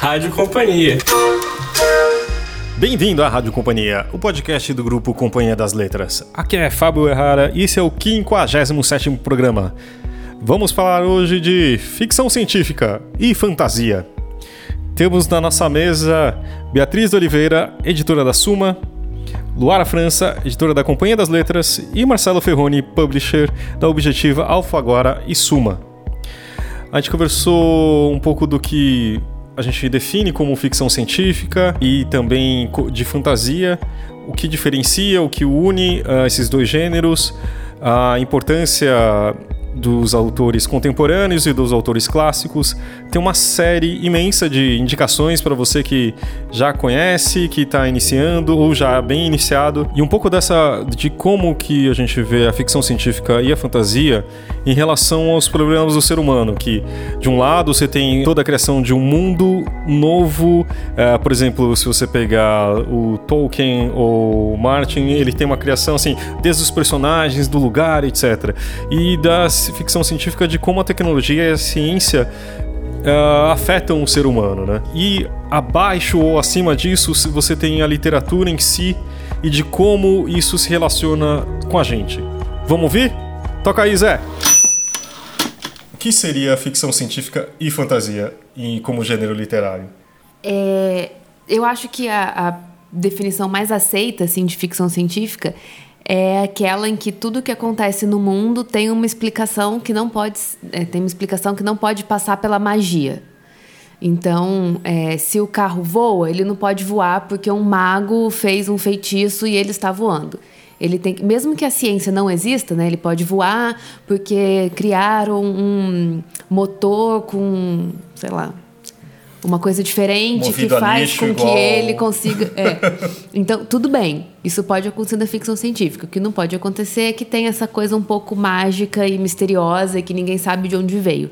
Rádio Companhia. Bem-vindo à Rádio Companhia, o podcast do grupo Companhia das Letras. Aqui é Fábio Errara e esse é o 57º programa. Vamos falar hoje de ficção científica e fantasia. Temos na nossa mesa Beatriz de Oliveira, editora da Suma, Luara França, editora da Companhia das Letras, e Marcelo Ferroni, publisher da Objetiva Alfaguara e Suma. A gente conversou um pouco do que a gente define como ficção científica e também de fantasia, o que diferencia, o que une uh, esses dois gêneros, a importância dos autores contemporâneos e dos autores clássicos. Tem uma série imensa de indicações para você que já conhece, que está iniciando ou já bem iniciado. E um pouco dessa de como que a gente vê a ficção científica e a fantasia em relação aos problemas do ser humano, que de um lado você tem toda a criação de um mundo novo, é, por exemplo, se você pegar o Tolkien ou Martin, ele tem uma criação assim, desde os personagens, do lugar, etc. E das ficção científica de como a tecnologia e a ciência uh, afetam o ser humano, né? E abaixo ou acima disso, você tem a literatura em si e de como isso se relaciona com a gente. Vamos ouvir? Toca aí, Zé! O que seria ficção científica e fantasia em, como gênero literário? É, eu acho que a, a definição mais aceita assim, de ficção científica é aquela em que tudo que acontece no mundo tem uma explicação que não pode é, tem uma explicação que não pode passar pela magia. Então, é, se o carro voa, ele não pode voar porque um mago fez um feitiço e ele está voando. Ele tem, mesmo que a ciência não exista, né, ele pode voar porque criaram um motor com, sei lá, uma coisa diferente Movido que faz com igual... que ele consiga. É. Então, tudo bem. Isso pode acontecer na ficção científica. O que não pode acontecer é que tem essa coisa um pouco mágica e misteriosa e que ninguém sabe de onde veio.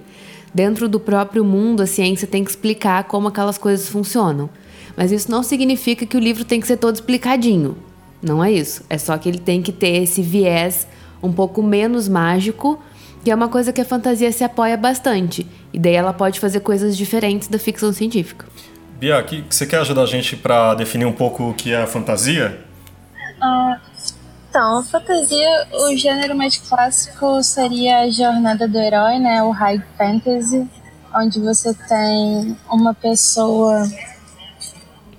Dentro do próprio mundo, a ciência tem que explicar como aquelas coisas funcionam. Mas isso não significa que o livro tem que ser todo explicadinho. Não é isso. É só que ele tem que ter esse viés um pouco menos mágico que é uma coisa que a fantasia se apoia bastante. E daí ela pode fazer coisas diferentes da ficção científica. Bia, que, você quer ajudar a gente para definir um pouco o que é a fantasia? Uh, então, a fantasia, o gênero mais clássico seria a jornada do herói, né? O high fantasy, onde você tem uma pessoa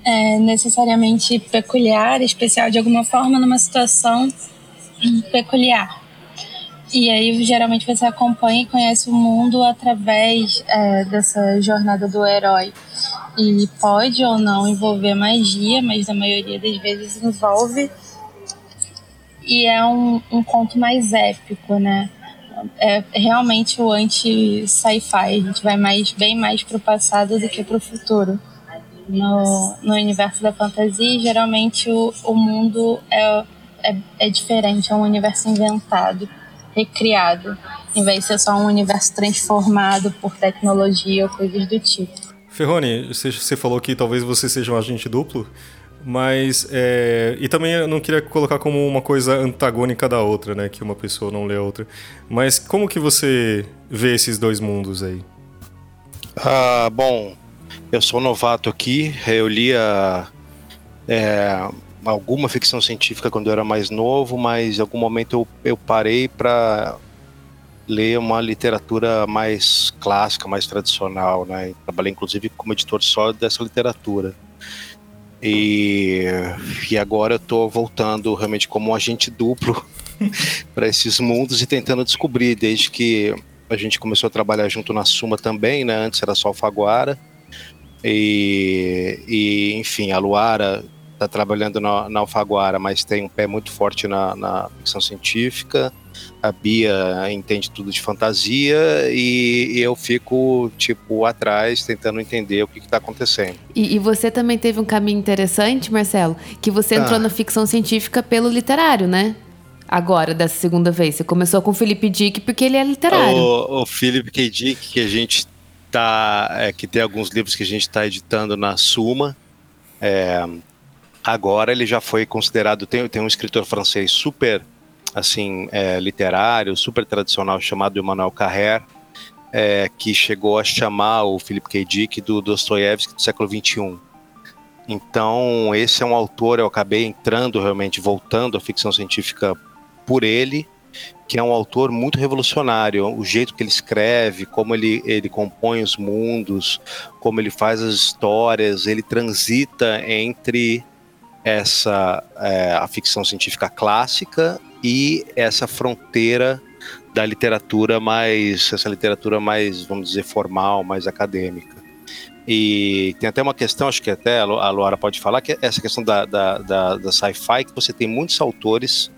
é, necessariamente peculiar, especial de alguma forma, numa situação peculiar. E aí, geralmente, você acompanha e conhece o mundo através é, dessa jornada do herói. E pode ou não envolver magia, mas na maioria das vezes envolve. E é um, um conto mais épico, né? É realmente o anti-sci-fi. A gente vai mais, bem mais pro passado do que pro futuro. No, no universo da fantasia, geralmente o, o mundo é, é, é diferente, é um universo inventado recriado, em vez de ser só um universo transformado por tecnologia ou coisas do tipo. Ferroni, você falou que talvez você seja um agente duplo, mas é, e também eu não queria colocar como uma coisa antagônica da outra, né, que uma pessoa não lê a outra. Mas como que você vê esses dois mundos aí? Ah, bom, eu sou novato aqui, eu lia é, alguma ficção científica quando eu era mais novo, mas em algum momento eu, eu parei para ler uma literatura mais clássica, mais tradicional, né? Trabalhei inclusive como editor só dessa literatura. E, e agora eu estou voltando realmente como um agente duplo para esses mundos e tentando descobrir, desde que a gente começou a trabalhar junto na Suma também, né? Antes era só Alfaguara. E, e enfim, a Luara está trabalhando na, na, Alfaguara, mas tem um pé muito forte na, na, ficção científica. A Bia entende tudo de fantasia e, e eu fico, tipo, atrás tentando entender o que está acontecendo. E, e, você também teve um caminho interessante, Marcelo, que você entrou ah. na ficção científica pelo literário, né? Agora, dessa segunda vez. Você começou com o Felipe Dick porque ele é literário. O, o Felipe K. Dick, que a gente tá. É, que tem alguns livros que a gente está editando na Suma. É, agora ele já foi considerado tem, tem um escritor francês super assim é, literário super tradicional chamado Emmanuel Carrère é, que chegou a chamar o Philip K. Dick do Dostoiévski do século XXI. Então, esse é um autor, eu acabei entrando realmente, voltando à ficção científica por ele, que é um autor muito revolucionário. O jeito que ele escreve, como ele, ele compõe os mundos, como ele faz as histórias, ele transita entre essa é, a ficção científica clássica e essa fronteira da literatura mais essa literatura mais vamos dizer formal mais acadêmica. E tem até uma questão acho que até a Luara pode falar que é essa questão da, da, da, da sci-fi que você tem muitos autores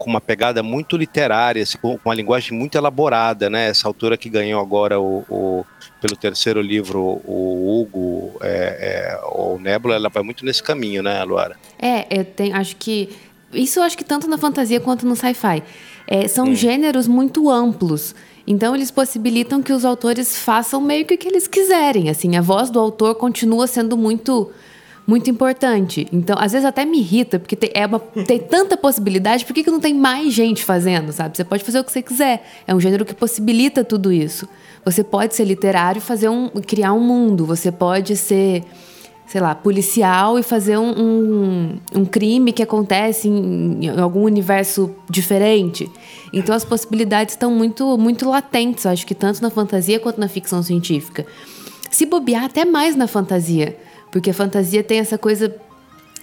com uma pegada muito literária, assim, com uma linguagem muito elaborada, né? Essa autora que ganhou agora o, o pelo terceiro livro, o Hugo, é, é, o Nebula, ela vai muito nesse caminho, né, Luara? É, eu tenho, acho que isso eu acho que tanto na fantasia quanto no sci-fi. É, são hum. gêneros muito amplos. Então eles possibilitam que os autores façam meio que o que eles quiserem. Assim, a voz do autor continua sendo muito muito importante. Então, às vezes até me irrita, porque tem, é uma, tem tanta possibilidade, por que, que não tem mais gente fazendo, sabe? Você pode fazer o que você quiser. É um gênero que possibilita tudo isso. Você pode ser literário e fazer um, criar um mundo. Você pode ser, sei lá, policial e fazer um, um, um crime que acontece em, em, algum universo diferente. Então as possibilidades estão muito, muito latentes, acho que tanto na fantasia quanto na ficção científica. Se bobear, até mais na fantasia. Porque a fantasia tem essa coisa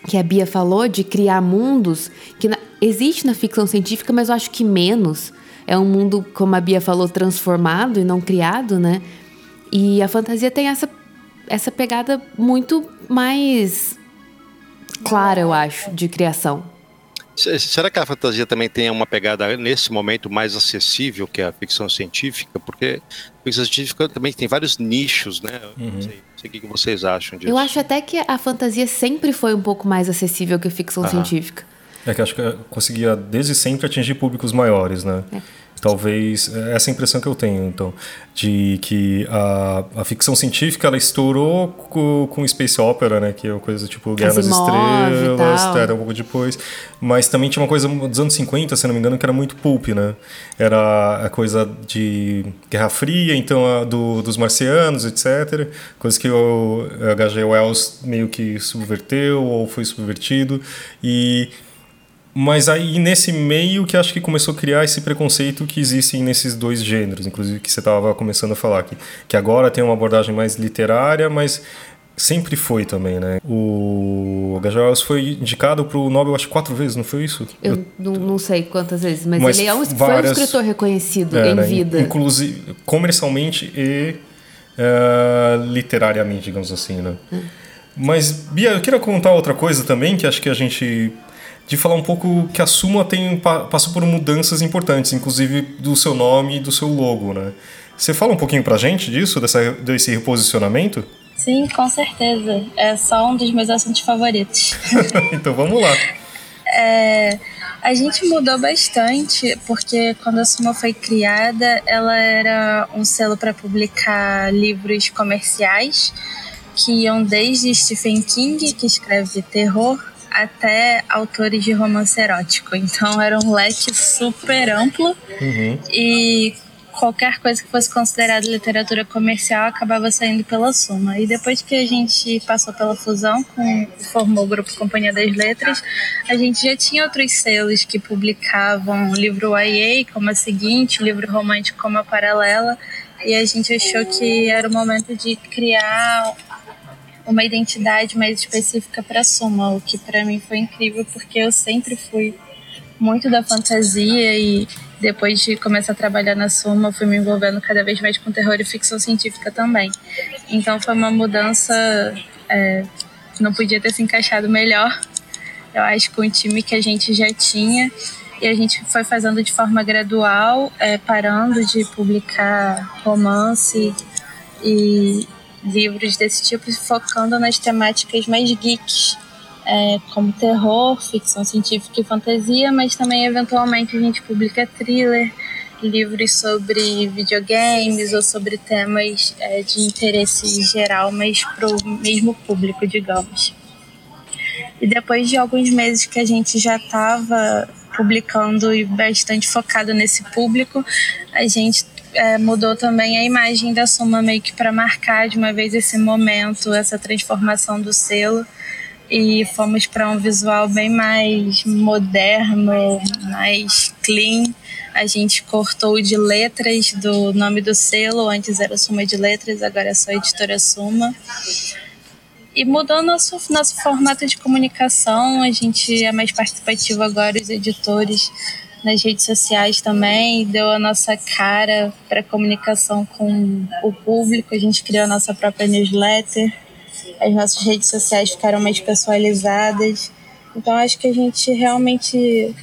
que a Bia falou de criar mundos que na, existe na ficção científica, mas eu acho que menos. É um mundo, como a Bia falou, transformado e não criado, né? E a fantasia tem essa, essa pegada muito mais clara, eu acho, de criação. Será que a fantasia também tem uma pegada nesse momento mais acessível que a ficção científica? Porque a ficção científica também tem vários nichos, né? Uhum. Não, sei, sei o que vocês acham disso. Eu acho até que a fantasia sempre foi um pouco mais acessível que a ficção uhum. científica. É que acho que conseguia desde sempre atingir públicos maiores, né? É. Talvez é essa é a impressão que eu tenho, então, de que a, a ficção científica ela estourou com, com Space Opera, né, que é uma coisa tipo Guerra nas Estrelas, era um pouco depois, mas também tinha uma coisa dos anos 50, se não me engano, que era muito pulp, né? Era a coisa de Guerra Fria, então a, do, dos marcianos, etc. Coisa que o H.G. Wells meio que subverteu ou foi subvertido e mas aí nesse meio que acho que começou a criar esse preconceito que existe nesses dois gêneros, inclusive que você estava começando a falar aqui, que agora tem uma abordagem mais literária, mas sempre foi também, né? O H.G. Wells foi indicado para o Nobel acho quatro vezes, não foi isso? Eu, Eu não, não, sei quantas vezes, mas, mas ele é um, várias, foi um escritor reconhecido é, em né? vida. Inclusive comercialmente e uh, literariamente, digamos assim, né? Hum. Mas, Bia, eu queria contar outra coisa também, que acho que a gente de falar um pouco que a Suma tem, passou por mudanças importantes, inclusive do seu nome e do seu logo, né? Você fala um pouquinho pra gente disso, dessa, desse reposicionamento? Sim, com certeza. É só um dos meus assuntos favoritos. então vamos lá. É, a gente mudou bastante, porque quando a Suma foi criada, ela era um selo para publicar livros comerciais, que iam desde Stephen King, que escreve terror, até autores de romance erótico. Então era um leque super amplo uhum. e qualquer coisa que fosse considerada literatura comercial acabava saindo pela Suma. E depois que a gente passou pela fusão, com, formou o grupo Companhia das Letras, a gente já tinha outros selos que publicavam livro YA como a seguinte, livro romântico como a paralela, e a gente achou que era o momento de criar uma identidade mais específica para Suma, o que para mim foi incrível porque eu sempre fui muito da fantasia e depois de começar a trabalhar na Suma, fui me envolvendo cada vez mais com terror e ficção científica também. Então foi uma mudança é, não podia ter se encaixado melhor. Eu acho com o time que a gente já tinha e a gente foi fazendo de forma gradual, é, parando de publicar romance e livros desse tipo, focando nas temáticas mais geeks, é, como terror, ficção científica e fantasia, mas também eventualmente a gente publica thriller, livros sobre videogames ou sobre temas é, de interesse geral, mas para o mesmo público, digamos. E depois de alguns meses que a gente já estava publicando e bastante focado nesse público, a gente é, mudou também a imagem da Suma meio que para marcar de uma vez esse momento, essa transformação do selo e fomos para um visual bem mais moderno, mais clean. A gente cortou de letras do nome do selo, antes era Suma de Letras, agora é só Editora Suma. E mudou nosso, nosso formato de comunicação, a gente é mais participativo agora, os editores nas redes sociais também, deu a nossa cara para comunicação com o público, a gente criou a nossa própria newsletter as nossas redes sociais ficaram mais personalizadas. Então acho que a gente realmente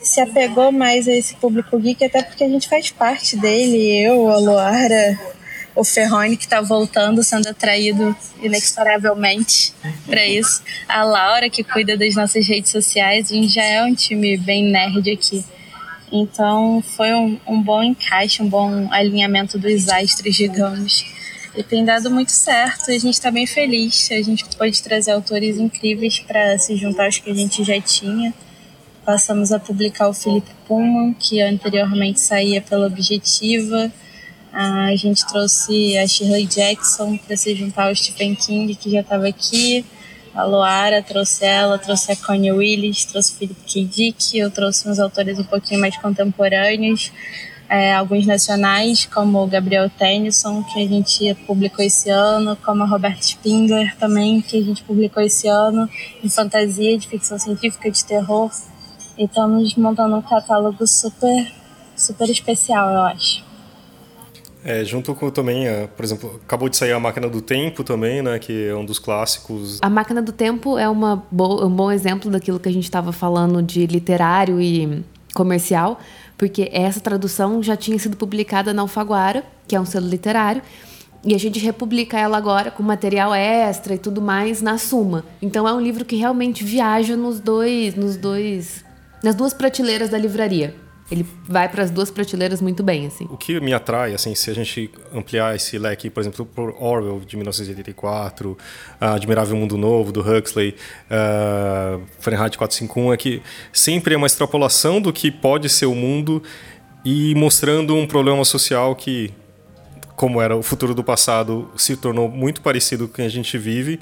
se apegou mais a esse público geek, até porque a gente faz parte dele, eu, a Luara, o Ferrone que está voltando, sendo atraído inexoravelmente para isso, a Laura que cuida das nossas redes sociais, a gente já é um time bem nerd aqui. Então foi um, um bom encaixe, um bom alinhamento dos astros, digamos. E tem dado muito certo, a gente está bem feliz. A gente pode trazer autores incríveis para se juntar aos que a gente já tinha. Passamos a publicar o Felipe Pullman, que anteriormente saía pela Objetiva. A gente trouxe a Shirley Jackson para se juntar ao Stephen King, que já estava aqui. A Loara trouxe ela, trouxe a Connie Willis, trouxe o Philip K. Dick. Eu trouxe uns autores um pouquinho mais contemporâneos é, alguns nacionais, como o Gabriel Tennyson, que a gente publicou esse ano, como a Roberta Spindler também, que a gente publicou esse ano, de fantasia, de ficção científica, de terror. E estamos montando um catálogo super, super especial, eu acho. É, junto com também, por exemplo, acabou de sair a Máquina do Tempo também, né, que é um dos clássicos. A Máquina do Tempo é uma bo um bom exemplo daquilo que a gente estava falando de literário e comercial, porque essa tradução já tinha sido publicada na Alfaguara, que é um selo literário, e a gente republica ela agora com material extra e tudo mais na Suma. Então é um livro que realmente viaja nos dois, nos dois, nas duas prateleiras da livraria. Ele vai para as duas prateleiras muito bem, assim. O que me atrai, assim, se a gente ampliar esse leque, por exemplo, por Orwell de 1984, Admirável Mundo Novo do Huxley, uh, Fahrenheit 451, é que sempre é uma extrapolação do que pode ser o mundo e mostrando um problema social que, como era o futuro do passado, se tornou muito parecido com o que a gente vive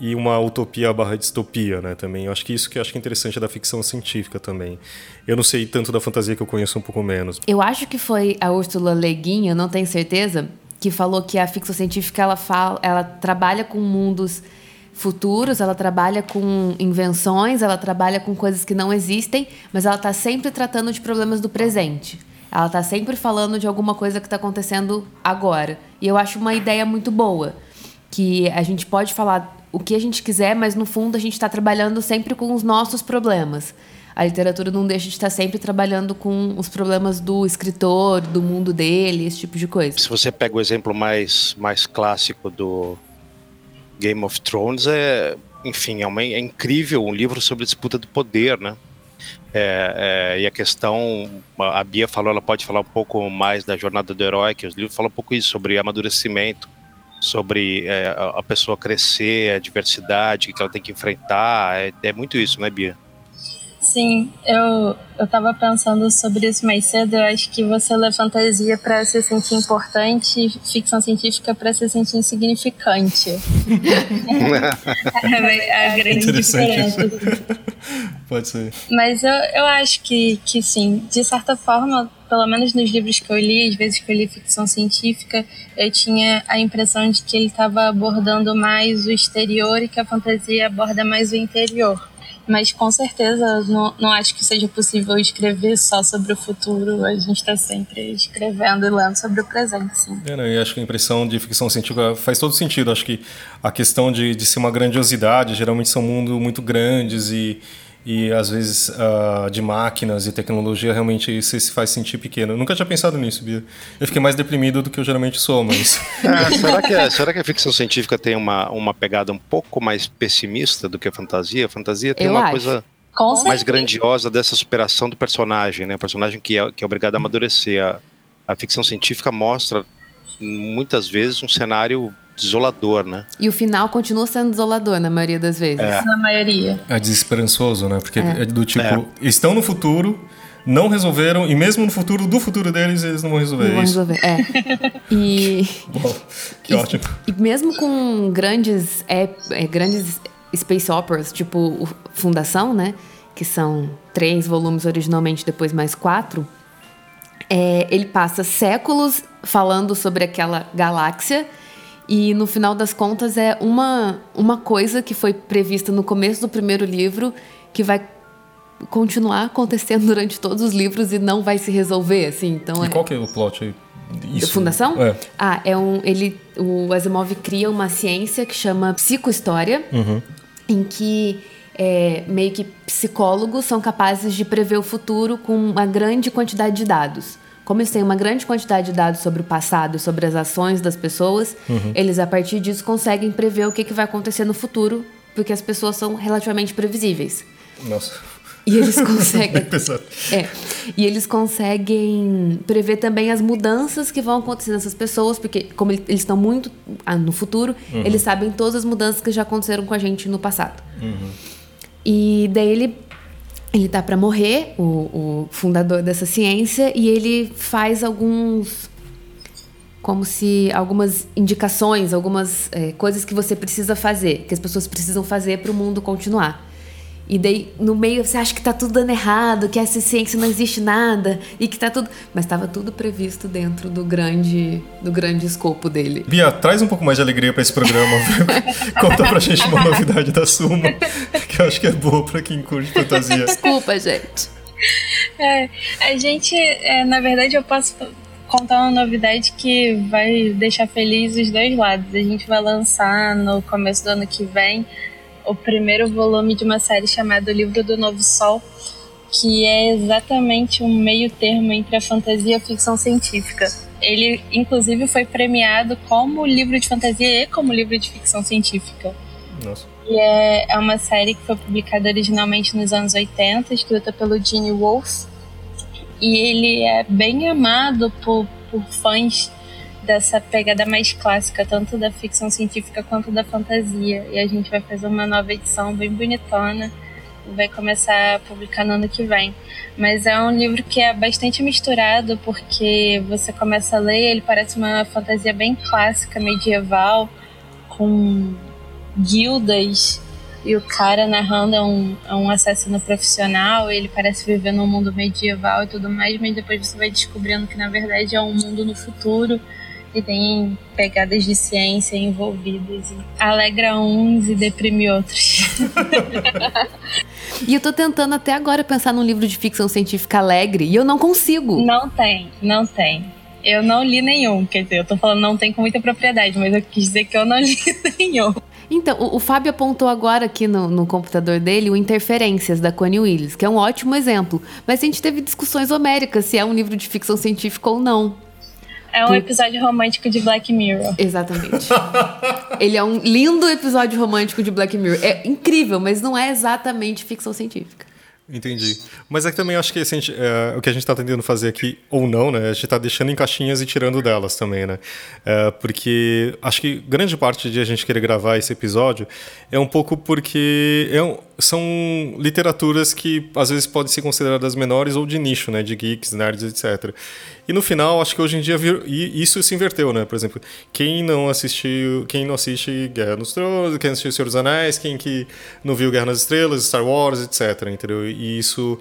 e uma utopia barra distopia, né, também. Eu acho que isso que eu acho que é interessante da ficção científica também. Eu não sei tanto da fantasia que eu conheço um pouco menos. Eu acho que foi a Úrsula Leguin, eu não tenho certeza, que falou que a ficção científica ela fala, ela trabalha com mundos futuros, ela trabalha com invenções, ela trabalha com coisas que não existem, mas ela está sempre tratando de problemas do presente. Ela está sempre falando de alguma coisa que está acontecendo agora. E eu acho uma ideia muito boa. Que a gente pode falar o que a gente quiser, mas no fundo a gente está trabalhando sempre com os nossos problemas. A literatura não deixa de estar sempre trabalhando com os problemas do escritor, do mundo dele, esse tipo de coisa. Se você pega o exemplo mais, mais clássico do Game of Thrones, é, enfim, é, uma, é incrível um livro sobre disputa do poder, né? É, é, e a questão, a Bia falou, ela pode falar um pouco mais da jornada do herói, que os livros falam um pouco isso, sobre amadurecimento sobre é, a pessoa crescer, a diversidade que ela tem que enfrentar. É, é muito isso, né, Bia? Sim, eu, eu tava pensando sobre isso mais cedo. Eu acho que você lê fantasia para se sentir importante, ficção científica para se sentir insignificante. é a grande diferença. Pode ser. Mas eu, eu acho que, que sim, de certa forma, pelo menos nos livros que eu li, às vezes que eu li ficção científica, eu tinha a impressão de que ele estava abordando mais o exterior e que a fantasia aborda mais o interior mas com certeza não, não acho que seja possível escrever só sobre o futuro. A gente está sempre escrevendo e lendo sobre o presente, sim. É, né? Acho que a impressão de ficção científica faz todo sentido. Acho que a questão de, de ser uma grandiosidade, geralmente são mundos muito grandes e e às vezes uh, de máquinas e tecnologia realmente se faz sentir pequeno. Eu nunca tinha pensado nisso, Bia. Eu fiquei mais deprimido do que eu geralmente sou, mas. É, será, que, é, será que a ficção científica tem uma, uma pegada um pouco mais pessimista do que a fantasia? A fantasia tem eu uma acho. coisa mais grandiosa dessa superação do personagem, né? O personagem que é, que é obrigado a amadurecer. A, a ficção científica mostra muitas vezes um cenário desolador, né? E o final continua sendo desolador na maioria das vezes. É. Na maioria. É desesperançoso, né? Porque é, é do tipo, é. estão no futuro, não resolveram, e mesmo no futuro do futuro deles, eles não vão resolver Não vão isso. resolver. É. E. Bom, que e, ótimo. E mesmo com grandes, é, é, grandes space operas, tipo o Fundação, né? Que são três volumes originalmente, depois mais quatro. É, ele passa séculos falando sobre aquela galáxia e no final das contas é uma, uma coisa que foi prevista no começo do primeiro livro que vai continuar acontecendo durante todos os livros e não vai se resolver, assim. Então E é... qual que é o plot aí? Da Fundação? É. Ah, é um. Ele, o Asimov cria uma ciência que chama psicohistória, Uhum. em que é, meio que psicólogos são capazes de prever o futuro com uma grande quantidade de dados. Como eles têm uma grande quantidade de dados sobre o passado e sobre as ações das pessoas, Uhum. eles a partir disso conseguem prever o que, que vai acontecer no futuro, porque as pessoas são relativamente previsíveis. Nossa. E eles conseguem. É. E eles conseguem prever também as mudanças que vão acontecer nessas pessoas, porque como ele- eles estão muito ah, no futuro, eles sabem todas as mudanças que já aconteceram com a gente no passado. E daí ele ele tá para morrer, o, o fundador dessa ciência, e ele faz alguns como se algumas indicações, algumas é, coisas que você precisa fazer, que as pessoas precisam fazer para o mundo continuar. E daí, no meio, você acha que tá tudo dando errado, que essa ciência não existe nada, e que tá tudo. Mas estava tudo previsto dentro do grande, do grande escopo dele. Bia, traz um pouco mais de alegria pra esse programa. Conta pra gente uma novidade da Suma, que eu acho que é boa pra quem curte fantasia. Desculpa, gente. É, a gente, é, na verdade, eu posso contar uma novidade que vai deixar feliz os dois lados. A gente vai lançar no começo do ano que vem o primeiro volume de uma série chamada O Livro do Novo Sol, que é exatamente um meio termo entre a fantasia e a ficção científica. Ele, inclusive, foi premiado como livro de fantasia e como livro de ficção científica. Nossa. E é, é uma série que foi publicada originalmente nos anos 80, escrita pelo Gene Wolfe. E ele é bem amado por, por fãs dessa pegada mais clássica, tanto da ficção científica quanto da fantasia. E a gente vai fazer uma nova edição bem bonitona vai começar a publicar no ano que vem. Mas é um livro que é bastante misturado, porque você começa a ler, ele parece uma fantasia bem clássica, medieval, com guildas e o cara narrando é um, é um assassino profissional, ele parece viver num mundo medieval e tudo mais, mas depois você vai descobrindo que na verdade é um mundo no futuro e tem pegadas de ciência envolvidas. E alegra uns e deprime outros. E eu tô tentando até agora pensar num livro de ficção científica alegre e eu não consigo. não tem, não tem. Eu não li nenhum, quer dizer, eu tô falando não tem com muita propriedade, mas eu quis dizer que eu não li nenhum. Então, o, o Fábio apontou agora aqui no, no computador dele o Interferências, da Connie Willis, que é um ótimo exemplo. Mas a gente teve discussões homéricas se é um livro de ficção científica ou não. É um episódio romântico de Black Mirror. Exatamente. Ele é um lindo episódio romântico de Black Mirror. É incrível, mas não é exatamente ficção científica. Entendi. Mas é que também acho que assim, é, o que a gente está tentando fazer aqui, ou não, né? A gente está deixando em caixinhas e tirando delas também, né? É, porque acho que grande parte de a gente querer gravar esse episódio é um pouco porque é um- são literaturas que às vezes podem ser consideradas menores ou de nicho, né? De geeks, nerds, etc. E no final, acho que hoje em dia vir- isso se inverteu, né? Por exemplo, quem não assistiu, quem não assiste Guerra nos Tronos, quem assistiu Senhor dos Anéis, quem que não viu Guerra nas Estrelas, Star Wars, etc, entendeu? E isso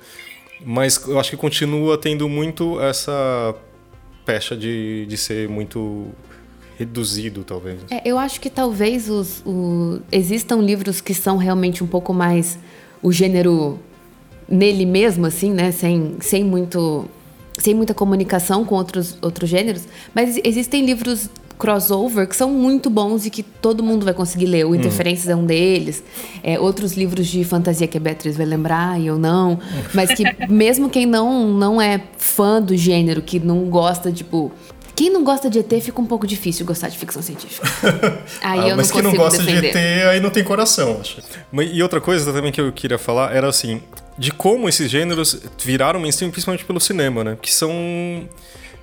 mas eu acho que continua tendo muito essa pecha de, de ser muito reduzido, talvez. É, eu acho que talvez os, o- existam livros que são realmente um pouco mais o gênero nele mesmo, assim, né? Sem, sem muito. Sem muita comunicação com outros, outros gêneros. Mas existem livros crossover que são muito bons e que todo mundo vai conseguir ler. O Interferências é um deles. É, outros livros de fantasia que a Beatriz vai lembrar e eu não. Mas que mesmo quem não, não é fã do gênero, que não gosta, tipo. Quem não gosta de ET fica um pouco difícil gostar de ficção científica. Aí Ah, eu mas não quem não gosta defender. de ET aí não tem coração, acho. E outra coisa também que eu queria falar era assim, de como esses gêneros viraram mainstream, principalmente pelo cinema, né? Que são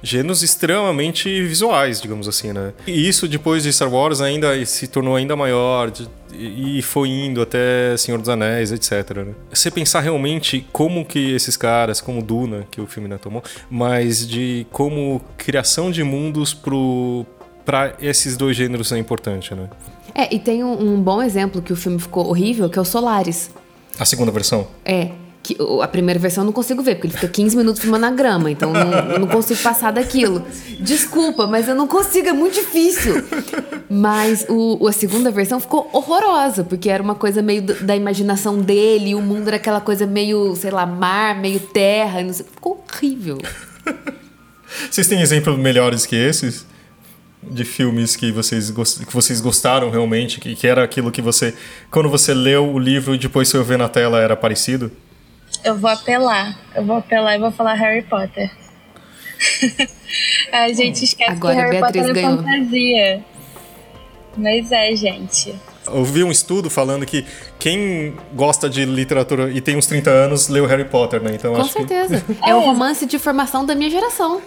gêneros extremamente visuais, digamos assim, né? E isso depois de Star Wars ainda se tornou ainda maior e foi indo até Senhor dos Anéis, etc. Né? Você pensar realmente como que esses caras, como Duna, que o filme não tomou, mas de como criação de mundos pro para esses dois gêneros é importante, né? É, e tem um, um bom exemplo que o filme ficou horrível, que é o Solaris. A segunda versão? É. Que, a primeira versão eu não consigo ver, porque ele fica 15 minutos filmando na grama, então não, eu não consigo passar daquilo. Desculpa, mas eu não consigo, é muito difícil. Mas o, a segunda versão ficou horrorosa, porque era uma coisa meio da imaginação dele, o mundo era aquela coisa meio, sei lá, mar, meio terra, sei, ficou horrível. Vocês têm exemplos melhores que esses? de filmes que vocês, que vocês gostaram realmente, que, que era aquilo que você, quando você leu o livro e depois você ver na tela, era parecido? Eu vou apelar, eu vou apelar e vou falar Harry Potter. a gente esquece Agora que Harry Potter é ganhou. fantasia. Mas é, gente. Eu vi um estudo falando que quem gosta de literatura e tem uns 30 anos leu Harry Potter, né? Então, Com certeza. Que... é o romance de formação da minha geração.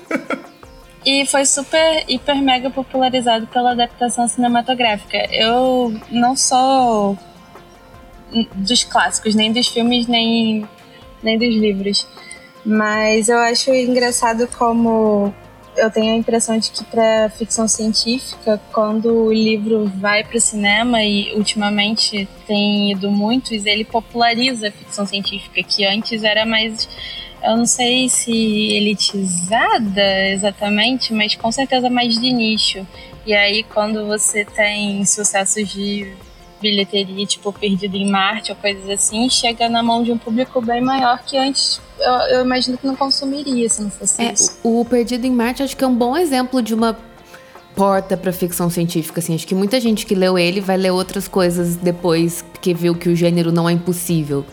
E foi super, hiper, mega popularizado pela adaptação cinematográfica. Eu não sou dos clássicos, nem dos filmes, nem, nem dos livros. Mas eu acho engraçado como eu tenho a impressão de que para ficção científica, quando o livro vai para o cinema e ultimamente tem ido muitos, ele populariza a ficção científica, que antes era mais eu não sei se elitizada exatamente, mas com certeza mais de nicho. E aí, quando você tem sucessos de bilheteria, tipo Perdido em Marte ou coisas assim, chega na mão de um público bem maior que antes eu, eu imagino que não consumiria se não fosse é, isso. O Perdido em Marte acho que é um bom exemplo de uma porta para ficção científica, assim. Acho que muita gente que leu ele vai ler outras coisas depois que viu que o gênero não é impossível.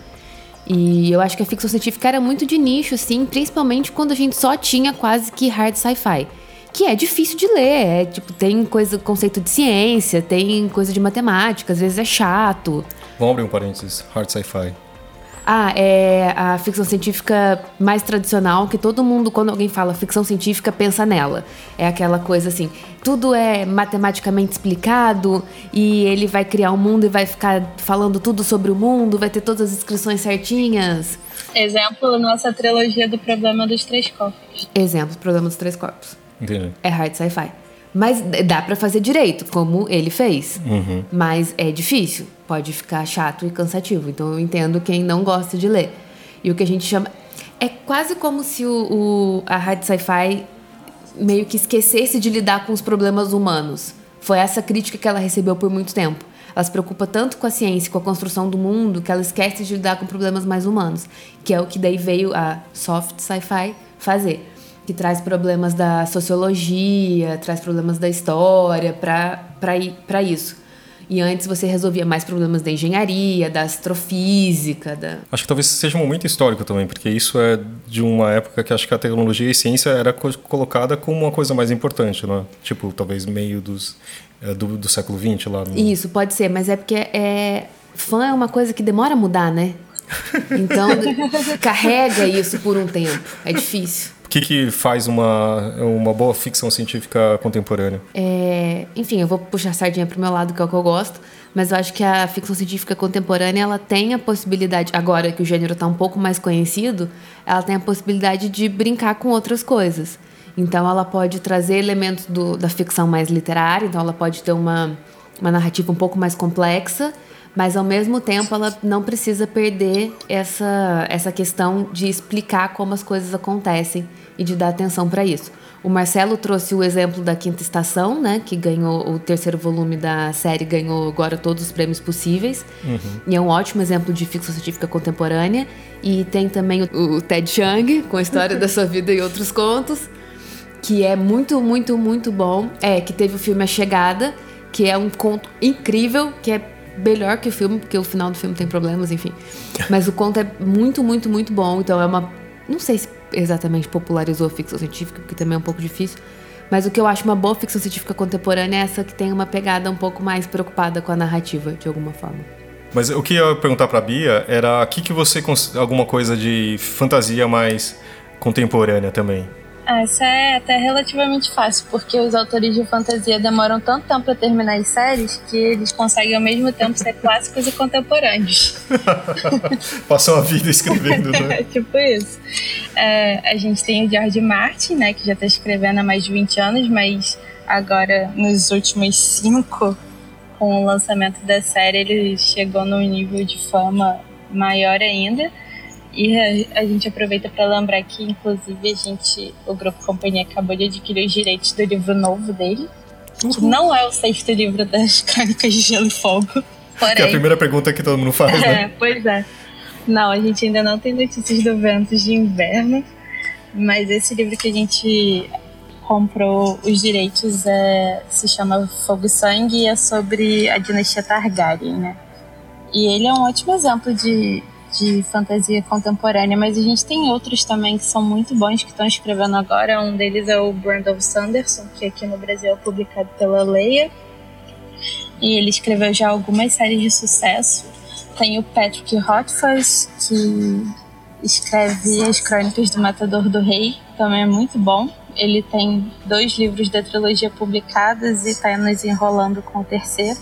E eu acho que a ficção científica era muito de nicho, assim, principalmente quando a gente só tinha quase que hard sci-fi. Que é difícil de ler, é tipo, tem coisa, conceito de ciência, tem coisa de matemática, às vezes é chato. Vamos abrir um parênteses, hard sci-fi. Ah, é a ficção científica mais tradicional, que todo mundo, quando alguém fala ficção científica, pensa nela. É aquela coisa assim, tudo é matematicamente explicado e ele vai criar um mundo e vai ficar falando tudo sobre o mundo, vai ter todas as inscrições certinhas. Exemplo, nossa trilogia do problema dos três corpos. Exemplo, problema dos três corpos. Entendi. É hard sci-fi. Mas dá para fazer direito, como ele fez. Uhum. Mas é difícil. Pode ficar chato e cansativo. Então eu entendo quem não gosta de ler. E o que a gente chama. É quase como se o, o a hard sci-fi meio que esquecesse de lidar com os problemas humanos. Foi essa crítica que ela recebeu por muito tempo. Ela se preocupa tanto com a ciência, com a construção do mundo, que ela esquece de lidar com problemas mais humanos, que é o que daí veio a soft sci-fi fazer que traz problemas da sociologia, traz problemas da história para isso. E antes você resolvia mais problemas da engenharia, da astrofísica. Da... Acho que talvez seja um momento histórico também, porque isso é de uma época que acho que a tecnologia e a ciência era colocada como uma coisa mais importante, né? Tipo, talvez meio dos, é, do, do século XX lá. No... Isso, pode ser, mas é porque é, fã é uma coisa que demora a mudar, né? Então, carrega isso por um tempo. É difícil. O que, que faz uma, uma boa ficção científica contemporânea? É, enfim, eu vou puxar a sardinha para o meu lado, que é o que eu gosto, mas eu acho que a ficção científica contemporânea ela tem a possibilidade, agora que o gênero está um pouco mais conhecido, ela tem a possibilidade de brincar com outras coisas. Então, ela pode trazer elementos do, da ficção mais literária, então, ela pode ter uma, uma narrativa um pouco mais complexa mas ao mesmo tempo ela não precisa perder essa, essa questão de explicar como as coisas acontecem e de dar atenção para isso. O Marcelo trouxe o exemplo da Quinta Estação, né, que ganhou o terceiro volume da série, ganhou agora todos os prêmios possíveis. Uhum. E é um ótimo exemplo de ficção científica contemporânea. E tem também o, o Ted Chiang, com a história da sua vida e outros contos, que é muito, muito, muito bom. É, que teve o filme A Chegada, que é um conto incrível, que é melhor que o filme, porque o final do filme tem problemas, enfim. Mas o conto é muito, muito, muito bom. Então é uma. Não sei se exatamente popularizou a ficção científica, porque também é um pouco difícil. Mas o que eu acho uma boa ficção científica contemporânea é essa que tem uma pegada um pouco mais preocupada com a narrativa, de alguma forma. Mas o que eu ia perguntar pra Bia era o que, que você. alguma coisa de fantasia mais contemporânea também? Essa é até relativamente fácil, porque os autores de fantasia demoram tanto tempo para terminar as séries que eles conseguem ao mesmo tempo ser clássicos e contemporâneos. Passam a vida escrevendo, né? tipo isso. É, a gente tem o George Martin, né, que já está escrevendo há mais de 20 anos, mas agora nos últimos cinco, com o lançamento da série, ele chegou num nível de fama maior ainda. E a, a gente aproveita para lembrar que, inclusive, a gente, o Grupo Companhia acabou de adquirir os direitos do livro novo dele, uhum. que não é o sexto livro das Crônicas de Gelo e Fogo. Porém, que é a primeira pergunta que todo mundo faz, é, né? Pois é. Não, a gente ainda não tem notícias do Ventos de Inverno, mas esse livro que a gente comprou os direitos é, se chama Fogo e Sangue e é sobre a dinastia Targaryen, né? E ele é um ótimo exemplo de, de fantasia contemporânea, mas a gente tem outros também que são muito bons que estão escrevendo agora. Um deles é o Brandon Sanderson, que aqui no Brasil é publicado pela Leia. E ele escreveu já algumas séries de sucesso. Tem o Patrick Rothfuss, que escreve as Crônicas do Matador do Rei, também é muito bom. Ele tem dois livros da trilogia publicados e está nos enrolando com o terceiro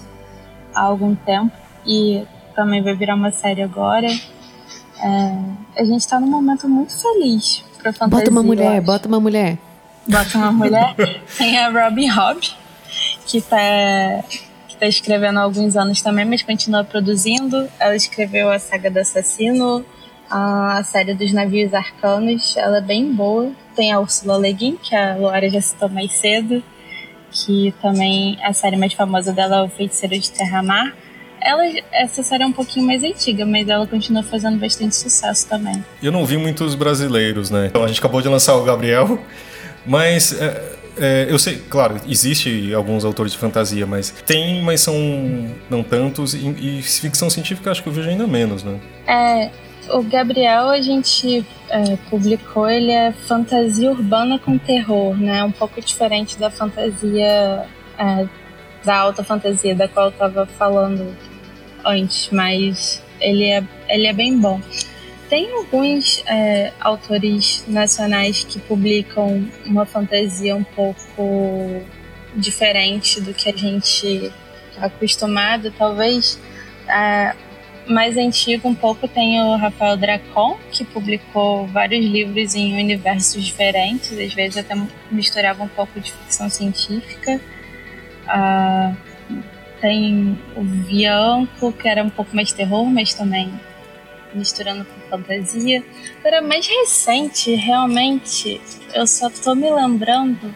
há algum tempo. E também vai virar uma série agora. É, a gente tá num momento muito feliz pra fantasia. Bota uma mulher, bota uma mulher. Bota uma mulher. Tem a Robin Hobb, que tá, que tá escrevendo há alguns anos também, mas continua produzindo. Ela escreveu a saga do assassino, a série dos navios arcanos. Ela é bem boa. Tem a Ursula Le Guin, que a Laura já citou mais cedo, que também a série mais famosa dela é O Feiticeiro de Terra-Mar. Ela, essa série é um pouquinho mais antiga, mas ela continua fazendo bastante sucesso também. Eu não vi muitos brasileiros, né? Então a gente acabou de lançar o Gabriel, mas é, é, eu sei, claro, existe alguns autores de fantasia, mas tem, mas são não tantos, e, e ficção científica acho que eu vejo ainda menos, né? É, o Gabriel a gente é, publicou, ele é fantasia urbana com terror, né? Um pouco diferente da fantasia, é, da alta fantasia da qual eu tava falando antes, mas ele é, ele é bem bom. Tem alguns é, autores nacionais que publicam uma fantasia um pouco diferente do que a gente está acostumado. Talvez é, mais antigo um pouco tem o Rafael Dracon, que publicou vários livros em universos diferentes, às vezes até misturava um pouco de ficção científica. Uh, tem o Bianco, que era um pouco mais terror, mas também misturando com fantasia. Agora, mais recente, realmente, eu só tô me lembrando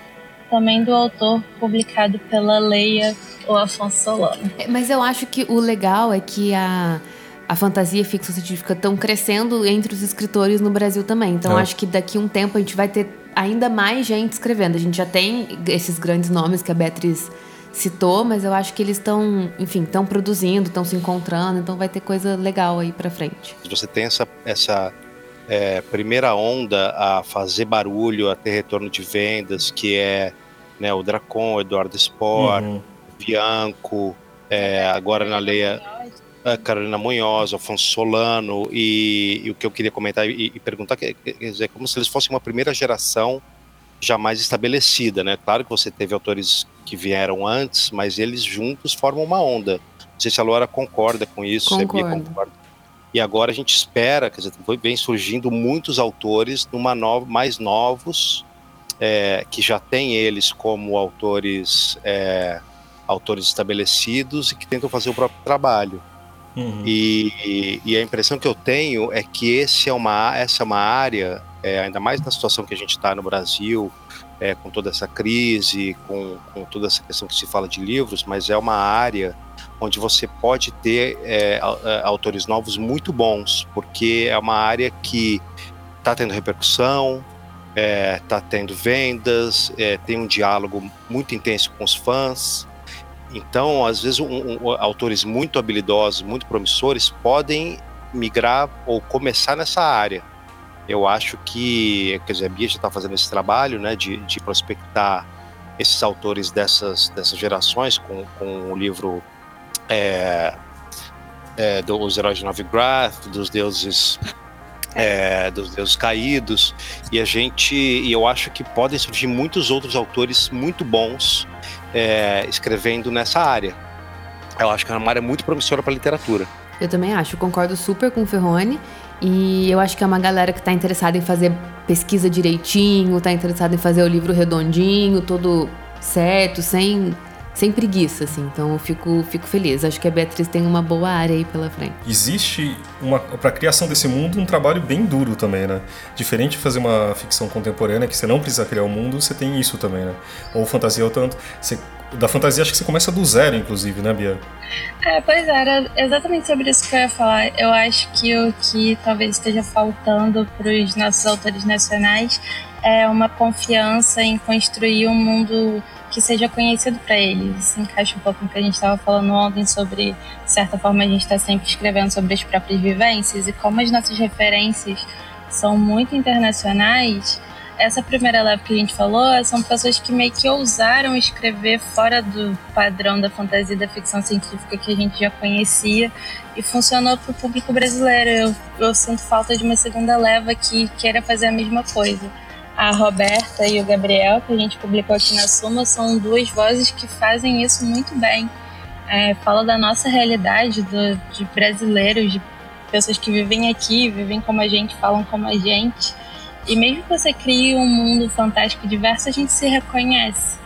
também do autor publicado pela Leia, o Afonso Solano. É, mas eu acho que o legal é que a, a fantasia e a ficção científica estão crescendo entre os escritores no Brasil também. Então, é. acho que daqui a um tempo a gente vai ter ainda mais gente escrevendo. A gente já tem esses grandes nomes que a Beatriz citou, mas eu acho que eles estão, enfim, estão produzindo, estão se encontrando, então vai ter coisa legal aí para frente. Você tem essa, essa é, primeira onda a fazer barulho, a ter retorno de vendas, que é né, o Dracon, o Eduardo Spor, uhum. Bianco, é, agora na Leia a Carolina Munhoz, Afonso Solano, e, e, o que eu queria comentar e, e perguntar, quer dizer, é como se eles fossem uma primeira geração jamais estabelecida, né? Claro que você teve autores que vieram antes, mas eles juntos formam uma onda. Não sei se a Laura concorda com isso, Concordo. se a Bia concorda. E agora a gente espera, quer dizer, vem surgindo muitos autores numa nova, mais novos, é, que já têm eles como autores, é, autores estabelecidos e que tentam fazer o próprio trabalho. Uhum. E, e, a impressão que eu tenho é que esse é uma, essa é uma área, é, ainda mais na situação que a gente está no Brasil, é, com toda essa crise, com, com toda essa questão que se fala de livros, mas é uma área onde você pode ter é, é autores novos muito bons, porque é uma área que está tendo repercussão, está é, tendo vendas, é, tem um diálogo muito intenso com os fãs. Então, às vezes, um, um, autores muito habilidosos, muito promissores, podem migrar ou começar nessa área eu acho que, quer dizer, a Bia já está fazendo esse trabalho, né, de, de prospectar esses autores dessas, dessas gerações com, com o livro é, é, dos Heróis de Novigrad, dos Deuses é, dos deuses caídos. E a gente e eu acho que podem surgir muitos outros autores muito bons é, escrevendo nessa área. Eu acho que é uma área muito promissora para literatura. Eu também acho concordo super com o Ferrone e eu acho que é uma galera que está interessada em fazer pesquisa direitinho está interessada em fazer o livro redondinho todo certo sem sem preguiça, assim. Então eu fico, fico feliz. Acho que a Beatriz tem uma boa área aí pela frente. Existe para a criação desse mundo um trabalho bem duro também, né? Diferente de fazer uma ficção contemporânea que você não precisa criar o um mundo, você tem isso também, né? Ou fantasia ou tanto, você, da fantasia acho que você começa do zero, inclusive, né, Bia? É, pois é, era exatamente sobre isso que eu ia falar. Eu acho que o que talvez esteja faltando para os nossos autores nacionais é uma confiança em construir um mundo que seja conhecido para eles. Se encaixa um pouco no que a gente estava falando ontem sobre, de certa forma, a gente está sempre escrevendo sobre as próprias vivências e como as nossas referências são muito internacionais. Essa primeira leva que a gente falou são pessoas que meio que ousaram escrever fora do padrão da fantasia e da ficção científica que a gente já conhecia e funcionou para o público brasileiro. Eu, eu sinto falta de uma segunda leva que queira fazer a mesma coisa a Roberta e o Gabriel, que a gente publicou aqui na Suma, são duas vozes que fazem isso muito bem. É, fala da nossa realidade, do, de brasileiros, de pessoas que vivem aqui, vivem como a gente, falam como a gente. E mesmo que você crie um mundo fantástico e diverso, a gente se reconhece.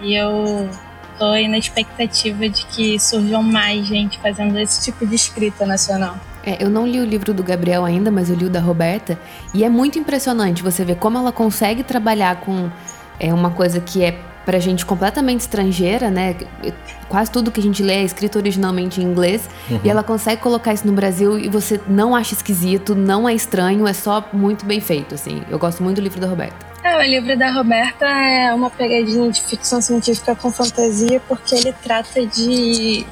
E eu tô aí na expectativa de que surjam mais gente fazendo esse tipo de escrita nacional. É, eu não li o livro do Gabriel ainda, mas eu li o da Roberta. E é muito impressionante você ver como ela consegue trabalhar com é, uma coisa que é pra gente completamente estrangeira, né? Quase tudo que a gente lê é escrito originalmente em inglês. Uhum. E ela consegue colocar isso no Brasil e você não acha esquisito, não é estranho, é só muito bem feito, assim. Eu gosto muito do livro da Roberta. É, o livro da Roberta é uma pegadinha de ficção científica com fantasia, porque ele trata de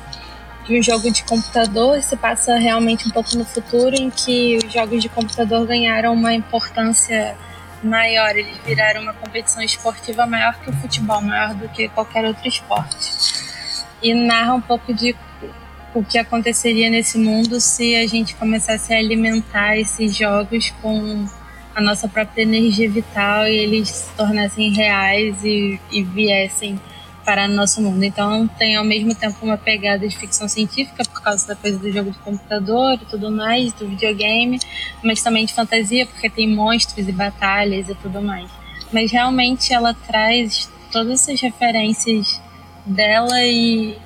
de um jogo de computador se passa realmente um pouco no futuro em que os jogos de computador ganharam uma importância maior, eles viraram uma competição esportiva maior que o futebol, maior do que qualquer outro esporte. E narra um pouco de o que aconteceria nesse mundo se a gente começasse a alimentar esses jogos com a nossa própria energia vital e eles se tornassem reais e, e viessem parar no nosso mundo. Então tem ao mesmo tempo uma pegada de ficção científica por causa da coisa do jogo de computador e tudo mais, do videogame, mas também de fantasia porque tem monstros e batalhas e tudo mais. Mas realmente ela traz todas essas referências dela e,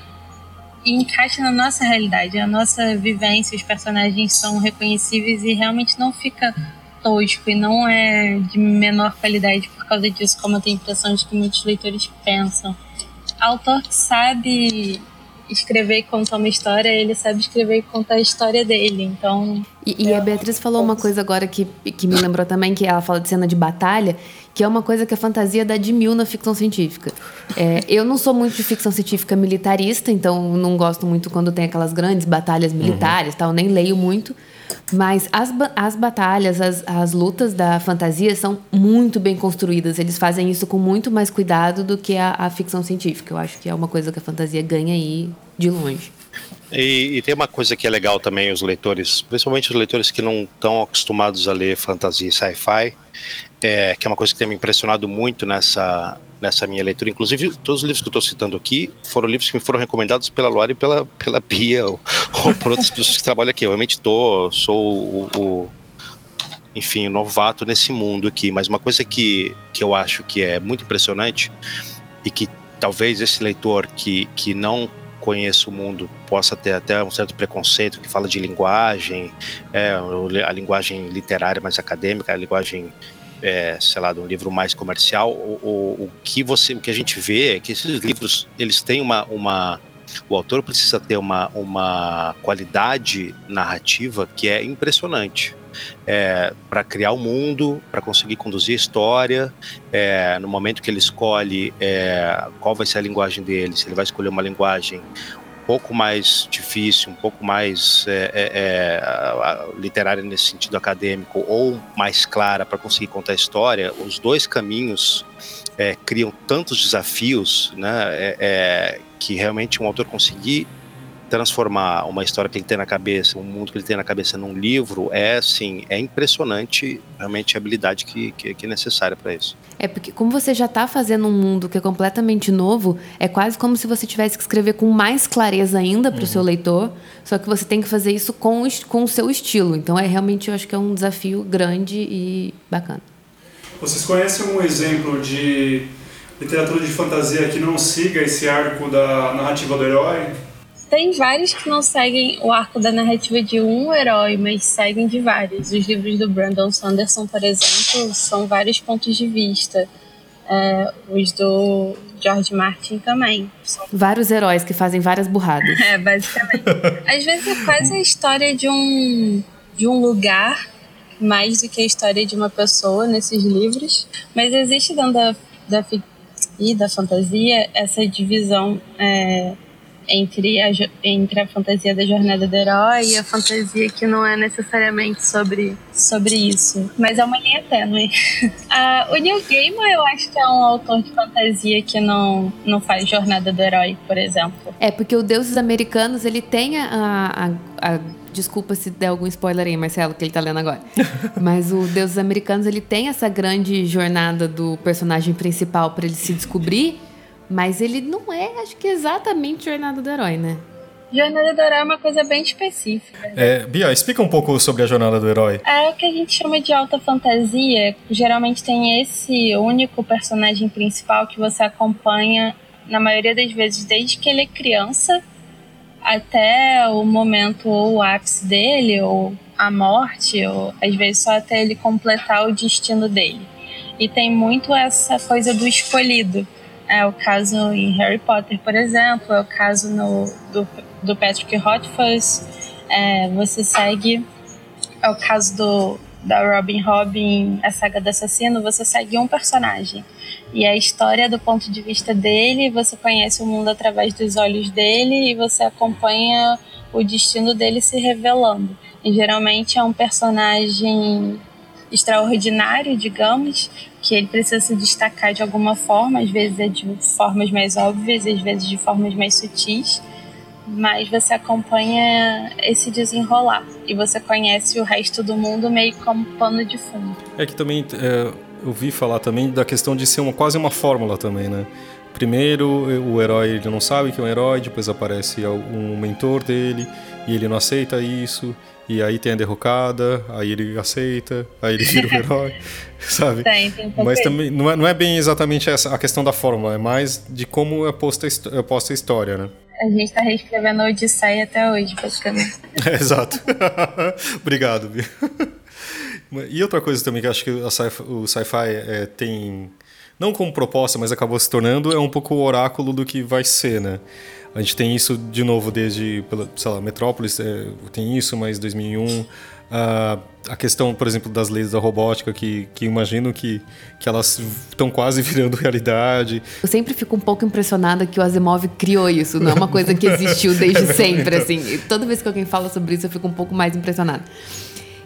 e encaixa na nossa realidade, a nossa vivência, os personagens são reconhecíveis e realmente não fica tosco e não é de menor qualidade por causa disso, como eu tenho a impressão de que muitos leitores pensam autor que sabe escrever e contar uma história, ele sabe escrever e contar a história dele. Então. E, e a Beatriz falou uma coisa agora que, que me lembrou também, que ela fala de cena de batalha, que é uma coisa que a fantasia dá de mil na ficção científica. É, eu não sou muito de ficção científica militarista, então não gosto muito quando tem aquelas grandes batalhas militares, uhum. tal, nem leio muito. Mas as, as batalhas, as, as lutas da fantasia são muito bem construídas. Eles fazem isso com muito mais cuidado do que a, a ficção científica. Eu acho que é uma coisa que a fantasia ganha aí de longe. E, e, tem uma coisa que é legal também, os leitores, principalmente os leitores que não estão acostumados a ler fantasia e sci-fi, é, que é uma coisa que tem me impressionado muito nessa, nessa minha leitura. Inclusive, todos os livros que eu estou citando aqui foram livros que me foram recomendados pela Luara e pela, pela Bia, ou, ou por outras pessoas que trabalham aqui. Eu realmente tô, sou o, o enfim, novato nesse mundo aqui. Mas uma coisa que, que eu acho que é muito impressionante e que talvez esse leitor que, que não conheça o mundo possa ter até um certo preconceito que fala de linguagem, é, a linguagem literária mais acadêmica, a linguagem é, sei lá, de um livro mais comercial, o, o, o, que você, o que a gente vê é que esses livros eles têm uma, uma o autor precisa ter uma, uma qualidade narrativa que é impressionante. É, para criar o mundo, para conseguir conduzir a história, é, no momento que ele escolhe é, qual vai ser a linguagem dele, se ele vai escolher uma linguagem pouco mais difícil, um pouco mais é, é, é literária nesse sentido acadêmico, ou mais clara para conseguir contar a história, os dois caminhos é, criam tantos desafios, né, é, que realmente um autor conseguir transformar uma história que ele tem na cabeça, um mundo que ele tem na cabeça num livro, é assim, é impressionante realmente a habilidade que, que, que é necessária para isso. É porque como você já está fazendo um mundo que é completamente novo, é quase como se você tivesse que escrever com mais clareza ainda para o uhum. seu leitor, só que você tem que fazer isso com, com o seu estilo. Então é realmente, eu acho que é um desafio grande e bacana. Vocês conhecem um exemplo de literatura de fantasia que não siga esse arco da narrativa do herói? Tem vários que não seguem o arco da narrativa de um herói, mas seguem de vários. Os livros do Brandon Sanderson, por exemplo, são vários pontos de vista. É, os do George Martin também. Vários heróis que fazem várias burradas. É, basicamente. Às vezes é quase a história de um, de um lugar mais do que a história de uma pessoa nesses livros. Mas existe dentro da, da e da fantasia essa divisão é, entre a, entre a fantasia da jornada do herói e a fantasia que não é necessariamente sobre, sobre isso. Mas é uma linha tênue. uh, o Neil Gaiman, eu acho que é um autor de fantasia que não, não faz jornada do herói, por exemplo. É, porque o Deuses Americanos, ele tem a, a, a Desculpa se der algum spoiler aí, Marcelo, que ele tá lendo agora. Mas o Deuses Americanos, ele tem essa grande jornada do personagem principal para ele se descobrir mas ele não é, acho que exatamente Jornada do Herói, né? Jornada do Herói é uma coisa bem específica. É, Bia, explica um pouco sobre a Jornada do Herói. É o que a gente chama de alta fantasia. Geralmente tem esse único personagem principal que você acompanha, na maioria das vezes, desde que ele é criança até o momento ou o ápice dele, ou a morte, ou às vezes só até ele completar o destino dele. E tem muito essa coisa do escolhido é o caso em Harry Potter, por exemplo, é o caso no, do, do Patrick Rothfuss. É, você segue. É o caso do, da Robin Robin, a saga do assassino, você segue um personagem. E a história do ponto de vista dele, você conhece o mundo através dos olhos dele e você acompanha o destino dele se revelando. E geralmente é um personagem extraordinário, digamos, que ele precisa se destacar de alguma forma, às vezes é de formas mais óbvias, às vezes de formas mais sutis, mas você acompanha esse desenrolar e você conhece o resto do mundo meio como pano de fundo. É que também é, eu vi falar também da questão de ser uma, quase uma fórmula também, né? Primeiro o herói ele não sabe que é um herói, depois aparece um mentor dele e ele não aceita isso e aí tem a derrocada, aí ele aceita, aí ele vira o herói, sabe? Tem, tem Mas também não é, não é bem exatamente essa a questão da fórmula, é mais de como é posta, é posta a história, né? A gente está reescrevendo a Odisseia até hoje, praticamente. É, exato. Obrigado, Bia. E outra coisa também que acho que sci o sci-fi é, tem, não como proposta, mas acabou se tornando, é um pouco o oráculo do que vai ser, né? A gente tem isso de novo desde, sei lá, Metrópolis é, tem isso, mas 2001. Uh, a questão, por exemplo, das leis da robótica, que, que imagino que, que elas estão quase virando realidade. Eu sempre fico um pouco impressionada que o Asimov criou isso, não é uma coisa que existiu desde sempre, assim. E toda vez que alguém fala sobre isso, eu fico um pouco mais impressionada.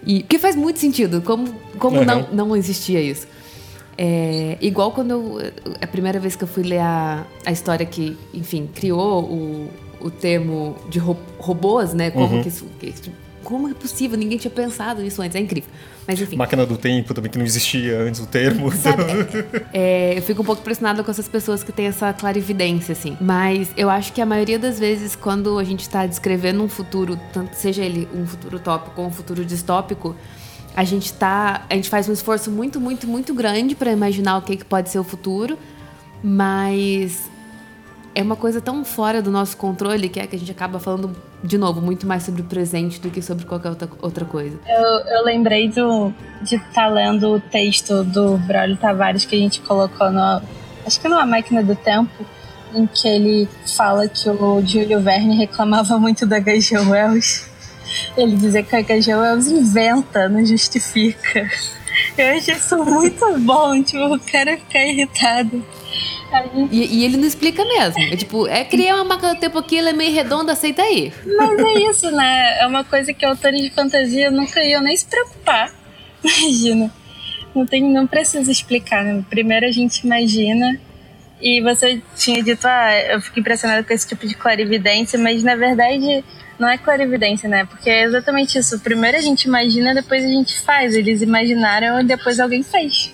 E que faz muito sentido, como, como uhum. não, não existia isso. É, igual quando eu. A primeira vez que eu fui ler a, a história que, enfim, criou o, o termo de ro, robôs, né? Como, uhum. que, que, como é possível? Ninguém tinha pensado nisso antes. É incrível. Mas enfim. Máquina do tempo também, que não existia antes o termo. Sabe, é, eu fico um pouco impressionada com essas pessoas que têm essa clarividência, assim. Mas eu acho que a maioria das vezes, quando a gente está descrevendo um futuro, tanto seja ele um futuro utópico ou um futuro distópico, a gente tá, a gente faz um esforço muito, muito, muito grande para imaginar o que, que pode ser o futuro, mas é uma coisa tão fora do nosso controle que é que a gente acaba falando de novo muito mais sobre o presente do que sobre qualquer outra, outra coisa. Eu, eu lembrei do, de estar tá lendo o texto do Braulio Tavares que a gente colocou no acho que numa máquina do tempo em que ele fala que o Júlio Verne reclamava muito da H.G. Wells ele dizer que a H.G. Wells inventa, não justifica. Eu acho isso muito bom, tipo, o cara ficar irritado. Gente... E, e, ele não explica mesmo. É tipo, é criar uma máquina do tempo aqui, ela é meio redonda, aceita aí. Mas é isso, né? É uma coisa que autores de fantasia nunca iam nem se preocupar. Imagina. Não, tem, não precisa explicar, né? Primeiro a gente imagina E você tinha dito, ah, eu fico impressionada com esse tipo de clarividência, mas na verdade não é clarividência, né? Porque é exatamente isso. Primeiro a gente imagina, depois a gente faz. Eles imaginaram e depois alguém fez.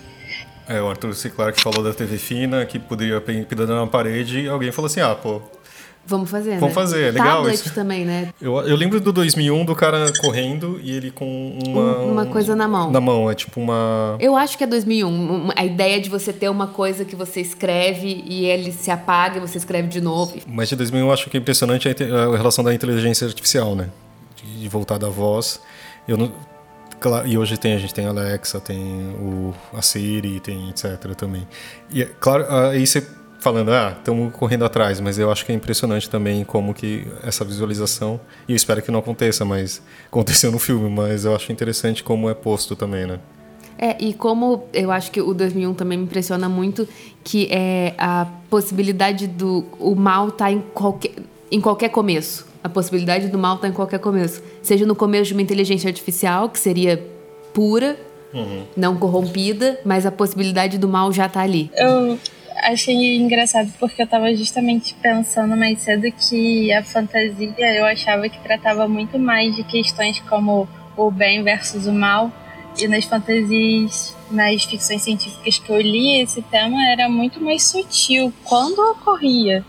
É, o Arthur C. Clarke falou da TV fina, que poderia pendurando na parede, e alguém falou assim, ah, pô, Vamos fazer, Vamos né? fazer, é legal Tablet isso. também, né? Eu, eu lembro do 2001 do cara correndo e ele com uma... Um- uma coisa na mão. Na mão, é tipo uma... Eu acho que é 2001. um- A ideia de você ter uma coisa que você escreve e ele se apaga e você escreve de novo. Mas de 2001 eu acho que é impressionante a, relação da inteligência artificial, né? De, voltar da voz. Eu não... Claro, e hoje tem, a gente tem a Alexa, tem o, a Siri, tem etc também. E é claro, aí você falando, ah, estamos correndo atrás, mas eu acho que é impressionante também como que essa visualização, e eu espero que não aconteça, mas aconteceu no filme, mas eu acho interessante como é posto também, né? É, e como eu acho que o 2001 também me impressiona muito, que é a possibilidade do o mal tá em qualquer, em qualquer começo. A possibilidade do mal tá em qualquer começo. Seja no começo de uma inteligência artificial, que seria pura, não corrompida, mas a possibilidade do mal já tá ali. Eu achei engraçado porque eu tava justamente pensando mais cedo que a fantasia eu achava que tratava muito mais de questões como o bem versus o mal. E nas fantasias, nas ficções científicas que eu li, esse tema era muito mais sutil. Quando ocorria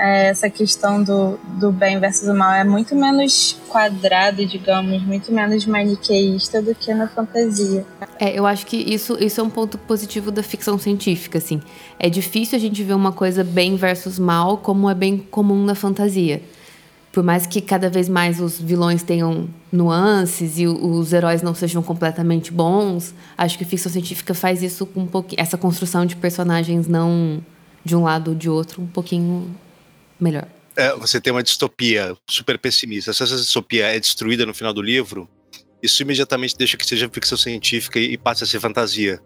essa questão do, do bem versus o mal, é muito menos quadrado, digamos, muito menos maniqueísta do que na fantasia. É, eu acho que isso, isso é um ponto positivo da ficção científica, assim. É difícil a gente ver uma coisa bem versus mal como é bem comum na fantasia. Por mais que cada vez mais os vilões tenham nuances e os heróis não sejam completamente bons, acho que ficção científica faz isso com um pouquinho, essa construção de personagens não de um lado ou de outro um pouquinho melhor. É, você tem uma distopia super pessimista. Se essa distopia é destruída no final do livro, isso imediatamente deixa que seja ficção científica e, e passe a ser fantasia.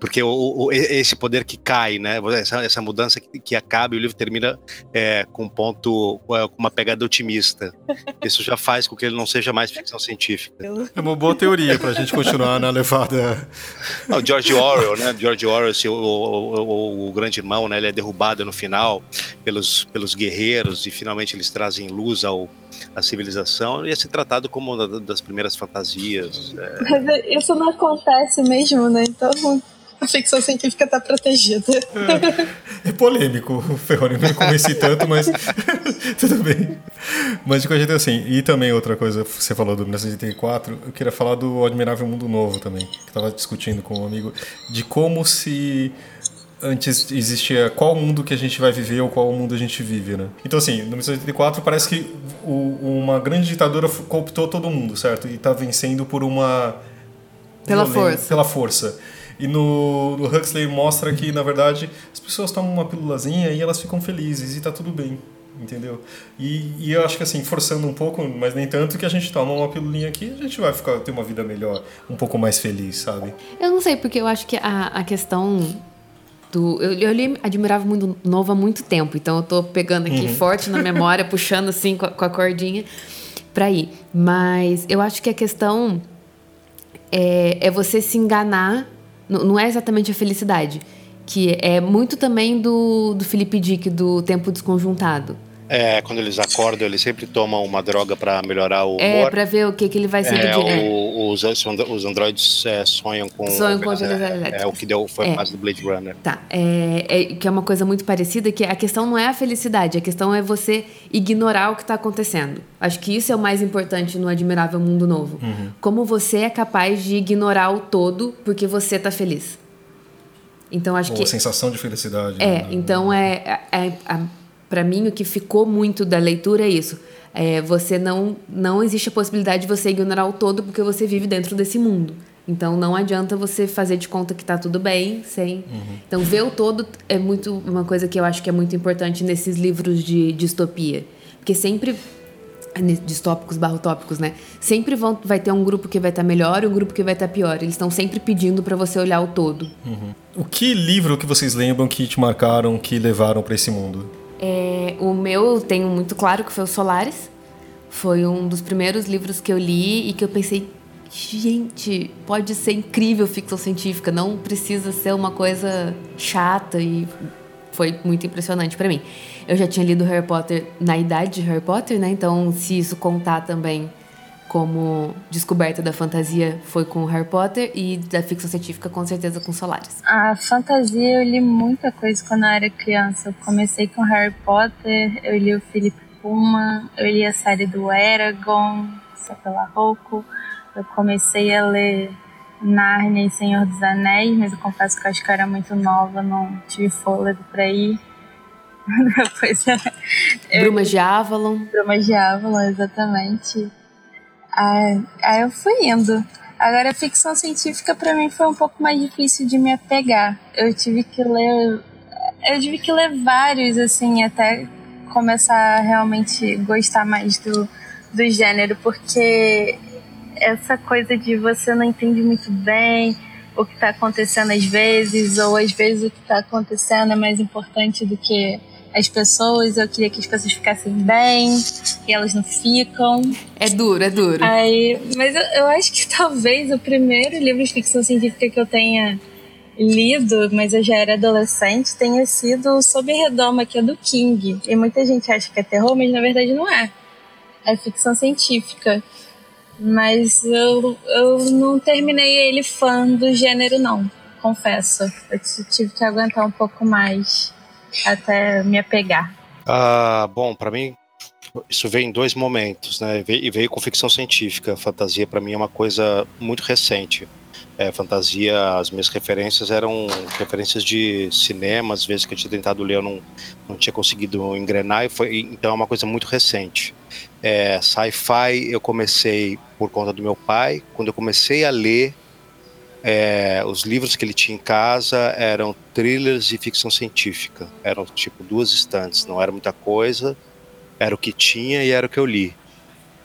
Porque o, o- esse poder que cai, né? Essa, essa mudança que, que acaba e o livro termina é, com um ponto, é, com uma pegada otimista. Isso já faz com que ele não seja mais ficção científica. É uma boa teoria pra gente continuar na levada. O George Orwell, né? George Orwell, esse, o, o, o- o grande irmão, né? Ele é derrubado no final pelos, pelos guerreiros e finalmente eles trazem luz ao à civilização. Ia ser tratado como uma da- das primeiras fantasias. é. Mas isso não acontece mesmo, né? Então a ficção científica tá protegida. É polêmico, o Ferroni não me convenci tanto, mas tudo bem. Mas de qualquer jeito, assim, e também outra coisa, você falou do 1984, eu queria falar do Admirável Mundo Novo também, que eu tava discutindo com um amigo, de como se antes existia qual mundo que a gente vai viver ou qual mundo a gente vive, né? Então, assim, no 1984 parece que o- uma grande ditadura cooptou todo mundo, certo? E tá vencendo por uma... Pela violência- força. Pela força. E no, no Huxley mostra que, na verdade, as pessoas tomam uma pílulazinha e elas ficam felizes e tá tudo bem, entendeu? E, e eu acho que assim, forçando um pouco, mas nem tanto, que a gente toma uma pílulinha aqui a gente vai ficar, ter uma vida melhor, um pouco mais feliz, sabe? Eu não sei, porque eu acho que a, a questão do. Eu, eu li Admirável Mundo Novo há muito tempo, então eu tô pegando aqui forte na memória, puxando assim com a, com a cordinha pra ir. Mas eu acho que a questão é, é você se enganar, não é exatamente a felicidade. Que é muito também do, do Felipe Dick, do Tempo Desconjuntado. É, quando eles acordam, eles sempre tomam uma droga para melhorar o É, humor. pra ver o que, que ele vai ser É, do o- os, os androides é, sonham com. Sonham com é, velocidade é, elétrica. o que deu, foi É. a fase do Blade Runner. Tá, é, é- que é uma coisa muito parecida, que a questão não é a felicidade, a questão é você ignorar o que está acontecendo. Acho que isso é o mais importante no Admirável Mundo Novo. Como você é capaz de ignorar o todo porque você tá feliz. Então acho Ou que a sensação de felicidade. é, né? então é, é, para mim o que ficou muito da leitura é isso. É, você não não existe a possibilidade de você ignorar o todo porque você vive dentro desse mundo. Então não adianta você fazer de conta que tá tudo bem sem. Então ver o todo é muito uma coisa que eu acho que é muito importante nesses livros de distopia, porque sempre distópicos barra utópicos, né? Sempre vão, vai ter um grupo que vai estar melhor e um grupo que vai estar pior. Eles estão sempre pedindo para você olhar o todo. O que livro que vocês lembram que te marcaram, que levaram pra esse mundo? É, o meu eu tenho muito claro que foi o Solares. Foi um dos primeiros livros que eu li e que eu pensei, gente, pode ser incrível ficção científica, não precisa ser uma coisa chata e foi muito impressionante para mim. Eu já tinha lido Harry Potter na idade de Harry Potter, né? Então, se isso contar também como descoberta da fantasia foi com Harry Potter e da ficção científica com certeza com Solaris. A fantasia eu li muita coisa quando eu era criança. Eu comecei com Harry Potter, eu li o Philip Pullman, eu li a série do Eragon, pela Rocco. Eu comecei a ler Narnia e Senhor dos Anéis, mas eu confesso que eu acho que eu era muito nova, não tive fôlego para ir. Depois, eu... Brumas de Avalon. Brumas de Avalon, exatamente. Aí, aí eu fui indo. Agora, ficção científica para mim foi um pouco mais difícil de me apegar. Eu tive que ler. Eu tive que ler vários, assim, até começar a realmente gostar mais do, do gênero, porque essa coisa de você não entende muito bem o que está acontecendo às vezes, ou às vezes o que está acontecendo é mais importante do que as pessoas, eu queria que as pessoas ficassem bem, e elas não ficam. É duro, é duro. Aí, mas eu, eu acho que talvez o primeiro livro de ficção científica que eu tenha lido, mas eu já era adolescente, tenha sido Sob Redoma, que é do King. E muita gente acha que é terror, mas na verdade não é. É ficção científica. Mas eu, eu não terminei ele fã do gênero, não, confesso. Eu tive que aguentar um pouco mais até me apegar? Ah, bom, para mim isso veio em dois momentos, né? E veio com ficção científica. Fantasia para mim é uma coisa muito recente. É, fantasia, as minhas referências eram referências de cinema, às vezes que eu tinha tentado ler, eu não, não tinha conseguido engrenar, e foi, então é uma coisa muito recente. É, Sci-fi eu comecei por conta do meu pai. Quando eu comecei a ler, é, os livros que ele tinha em casa eram thrillers e ficção científica. Eram tipo duas estantes, não era muita coisa, era o que tinha e era o que eu li.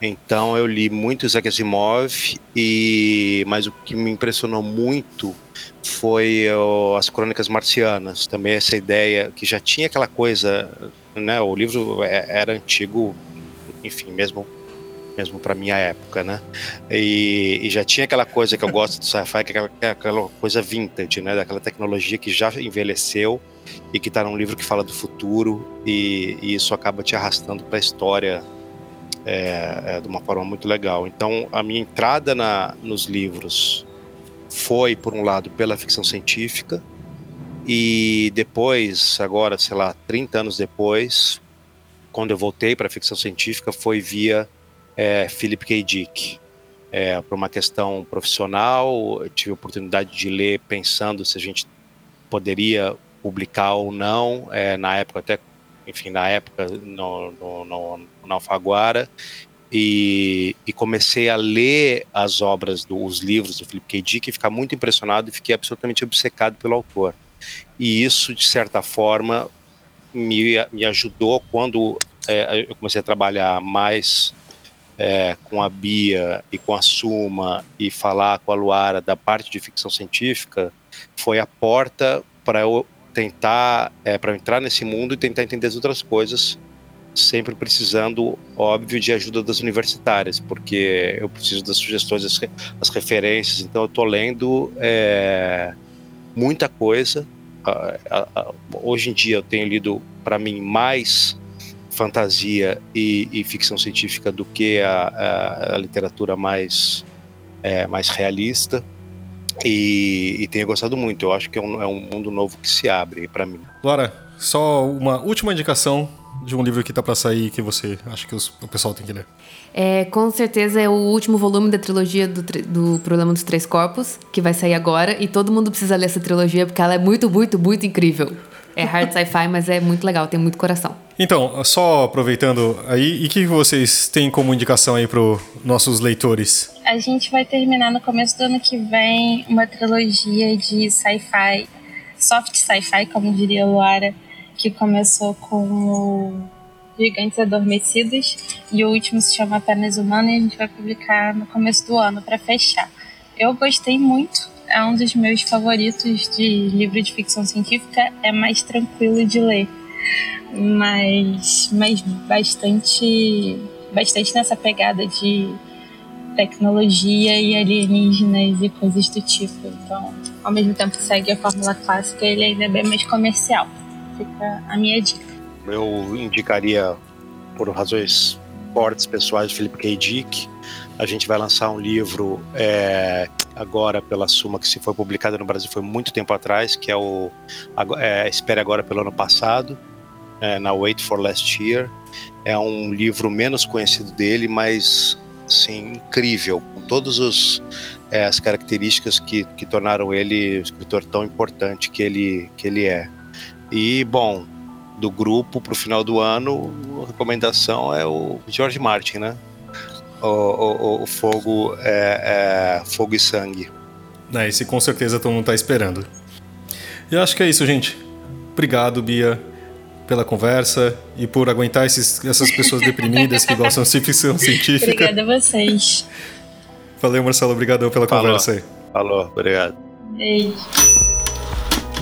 Então eu li muito Isaac Asimov, e, mas o que me impressionou muito foi o, as Crônicas Marcianas. Também essa ideia que já tinha aquela coisa, né? O livro é, era antigo, enfim, mesmo mesmo para minha época, né? E, e, já tinha aquela coisa que eu gosto do sci-fi, que é aquela, é aquela, coisa vintage, né? Daquela tecnologia que já envelheceu e que está num livro que fala do futuro e, e isso acaba te arrastando para a história é, é, de uma forma muito legal. Então, a minha entrada na, nos livros foi, por um lado, pela ficção científica e depois, agora, sei lá, 30 anos depois, quando eu voltei para a ficção científica, foi via é, Philip K. Dick. É, por uma questão profissional, tive a oportunidade de ler pensando se a gente poderia publicar ou não, é, na época até, enfim, na época no, no, no, no Alfaguara, e, e, comecei a ler as obras, do, os livros do Philip K. Dick e ficar muito impressionado e fiquei absolutamente obcecado pelo autor. E isso, de certa forma, me, me ajudou quando é, eu comecei a trabalhar mais é, com a Bia e com a Suma e falar com a Luara da parte de ficção científica foi a porta para eu tentar, é, para entrar nesse mundo e tentar entender as outras coisas, sempre precisando, óbvio, de ajuda das universitárias, porque eu preciso das sugestões, das, das referências. Então, eu estou lendo é, muita coisa. Hoje em dia, eu tenho lido, para mim, mais fantasia e, e ficção científica do que a, a, a literatura mais, é, mais realista. E, e, tenho gostado muito. Eu acho que é um, é um mundo novo que se abre para mim. Laura, só uma última indicação de um livro que está para sair que você acha que os, o pessoal tem que ler. É, com certeza é o último volume da trilogia do, do Problema dos Três Corpos, que vai sair agora, e todo mundo precisa ler essa trilogia porque ela é muito, muito, muito incrível. É hard sci-fi, mas é muito legal, tem muito coração. Então, só aproveitando aí, e o que vocês têm como indicação aí para nossos leitores? A gente vai terminar no começo do ano que vem uma trilogia de sci-fi, soft sci-fi, como diria Luara, que começou com Gigantes Adormecidos e o último se chama Apenas Humano e a gente vai publicar no começo do ano para fechar. Eu gostei muito é um dos meus favoritos de livro de ficção científica. É mais tranquilo de ler, mas, mas bastante, bastante nessa pegada de tecnologia e alienígenas e coisas do tipo. Então, ao mesmo tempo que segue a fórmula clássica, ele ainda é bem mais comercial. fica a minha dica. Eu indicaria, por razões fortes pessoais, Felipe K. Dick. A gente vai lançar um livro é, agora pela Suma, que se foi publicado no Brasil foi muito tempo atrás, que é o é, Espere Agora pelo ano passado, é, na Wait for Last Year. É um livro menos conhecido dele, mas sim, incrível, com todas é, as características que, que tornaram ele o escritor tão importante que ele, que ele é. E, bom, do grupo para o final do ano, a recomendação é o George Martin, né? O, o, o Fogo é, é, Fogo e Sangue. É, esse com certeza todo mundo está esperando. E acho que é isso, gente. Obrigado, Bia pela conversa e por aguentar esses, essas pessoas deprimidas que gostam de ficção científica. Obrigada a vocês. Valeu, Marcelo. Obrigadão pela Falou. conversa aí. Falou, obrigado. Beijo.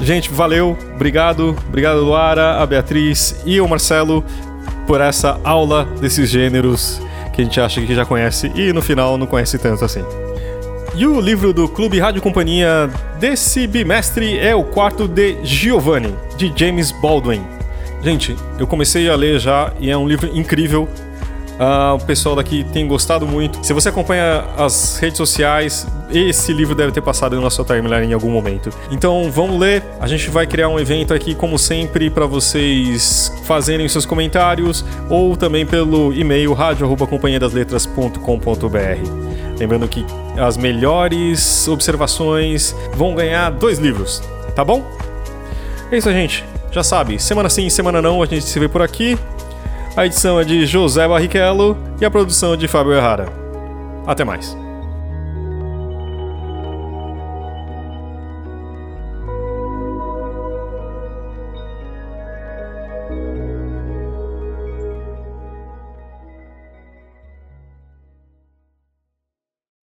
Gente, valeu. Obrigado. Obrigado, Luara, a Beatriz e o Marcelo por essa aula desses gêneros que a gente acha que já conhece e no final não conhece tanto assim. E o livro do Clube Rádio Companhia desse bimestre é o quarto de Giovanni, de James Baldwin. Gente, eu comecei a ler já e é um livro incrível. Uh, o pessoal daqui tem gostado muito. Se você acompanha as redes sociais, esse livro deve ter passado no nosso timeline em algum momento. Então vamos ler. A gente vai criar um evento aqui, como sempre, para vocês fazerem seus comentários ou também pelo e-mail radio@companhiadasletras.com.br. Lembrando que as melhores observações vão ganhar dois livros, tá bom? É isso, gente. Já sabe, semana sim, semana não, a gente se vê por aqui. A edição é de José Barrichello e a produção é de Fábio Errara. Até mais.